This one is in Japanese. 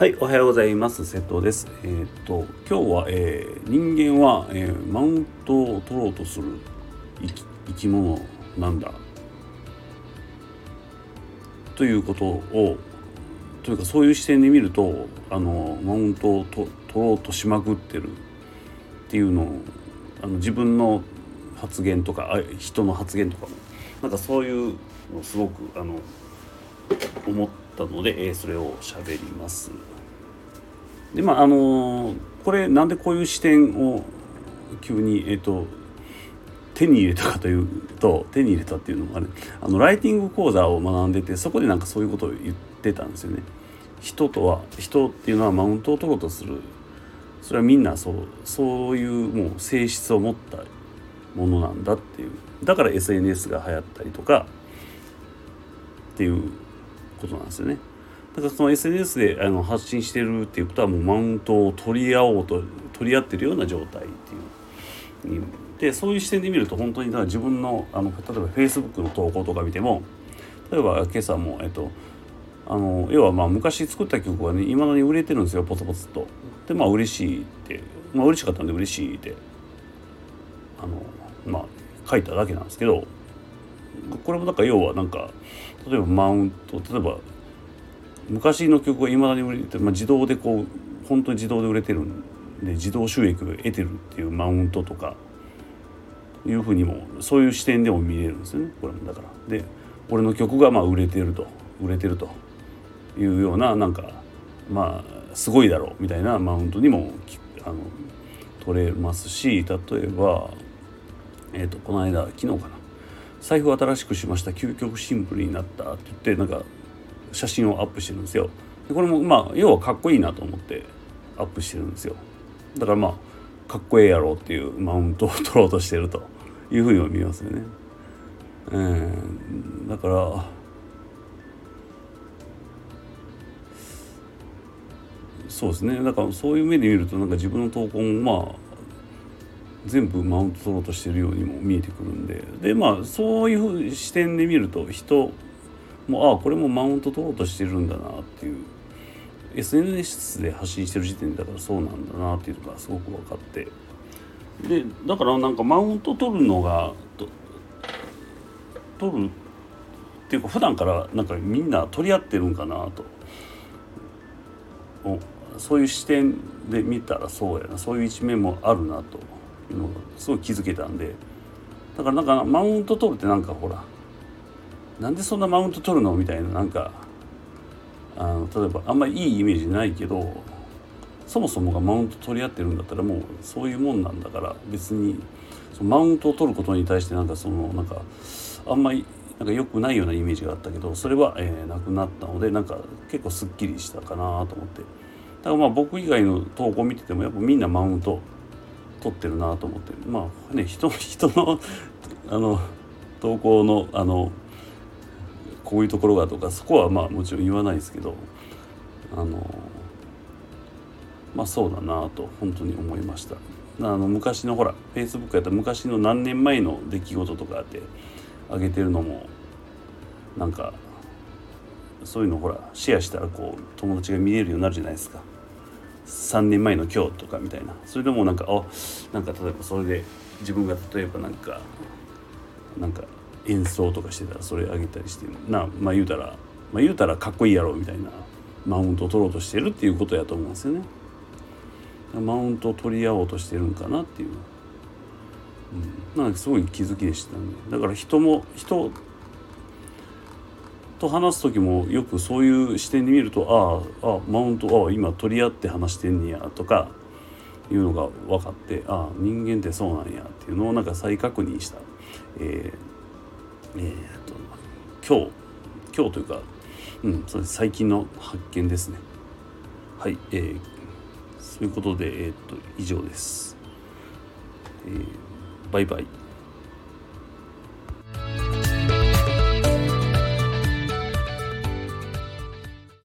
はい、おはようございます。瀬戸です。えーっと今日は、えー人間は、えーマウントを取ろうとする生き物なんだということをというかそういう視点で見るとあのマウントを取ろうとしまくってるっていうのをあの自分の発言とか人の発言とかもなんかそういうのをすごくあの思ってたので、えーそれを喋ります。でまああのこれなんでこういう視点を急にえっ、と手に入れたかというと手に入れたっていうのもあれあのライティング講座を学んでてそこでなんかそういうことを言ってたんですよね。人とは人っていうのはマウントを取ろうとするそれはみんなそうそういうもう性質を持ったものなんだっていうだから SNS が流行ったりとかっていうことなんですよね。だからその SNS であの発信してるっていうことはもうマウントを取り合おうと取り合ってるような状態っていう。でそういう視点で見ると本当にだから自分のあの例えば Facebook の投稿とか見ても例えば今朝もえっとあの要はまあ昔作った曲がねいまだに売れてるんですよポツポツと。でまあ嬉しいってまあ嬉しかったんで嬉しいってあのまあ書いただけなんですけどこれもなんか要はなんか例えばマウント例えば昔の曲がいまだに売れて、まあ、自動でこう本当に自動で売れてるんで自動収益を得てるっていうマウントとかいうふうにもそういう視点でも見れるんですよねこれもだから。で俺の曲がまあ売れてると売れてるというようななんかまあすごいだろうみたいなマウントにもあの取れますし例えば、えー、とこの間昨日かな財布を新しくしました。究極シンプルになったって言ってなんか写真をアップしてるんですよ。でこれもまあ要はかっこいいなと思ってアップしてるんですよ。だからまあかっこええやろっていうマウントを 取ろうとしてるというふうにも見えますよね。えーだからそうですね。だからそういう目で見るとなんか自分の投稿もまあ全部マウント取ろうとしてるようにも見えてくるんで。でまあそういう視点で見ると人もああこれもマウント取ろうとしてるんだなっていう。SNS で発信してる時点だからそうなんだなっていうのがすごく分かって。でだからなんかマウント取るのが取るっていうか普段からなんかみんな取り合ってるんかなと。そういう視点で見たらそうやな。そういう一面もあるなと。いうのがすごい気づけたんでだからなんかマウント取るってなんかほらなんでそんなマウント取るのみたいななんかあの例えばあんまりいいイメージないけどそもそもがマウント取り合ってるんだったらもうそういうもんなんだから別にそのマウントを取ることに対してなんかそのなんかあんまりなんか良くないようなイメージがあったけどそれは、えーなくなったのでなんか結構すっきりしたかなと思って。だからまあ僕以外の投稿見ててもやっぱみんなマウント取ってるなと思って。まあね人人の あの投稿のあのこういうところがとかそこはまあもちろん言わないですけどあのまあそうだなと本当に思いました。あの昔のほら Facebook やった昔の何年前の出来事とかって上げてるのもなんかそういうのほらシェアしたらこう友達が見れるようになるじゃないですか。3年前の今日とかみたいな。それでもなんかあなんか例えばそれで自分が例えばなんかなんか演奏とかしてたらそれあげたりしてなまあ言うたらまあ言うたらかっこいいやろみたいなマウントを取ろうとしてるっていうことやと思うんですよね。マウントを取り合おうとしてるんかなっていう、うん、なんかすごい気づきでしたね。だから人も人と話す時もよくそういう視点で見るとああマウントああ今取り合って話してんねやとかいうのが分かってああ人間ってそうなんやっていうのをなんか再確認した、えーえーと今日今日というか、うん、そうです最近の発見ですね。はい、えー、そういうことで、えー、と以上です、えーバイバイ。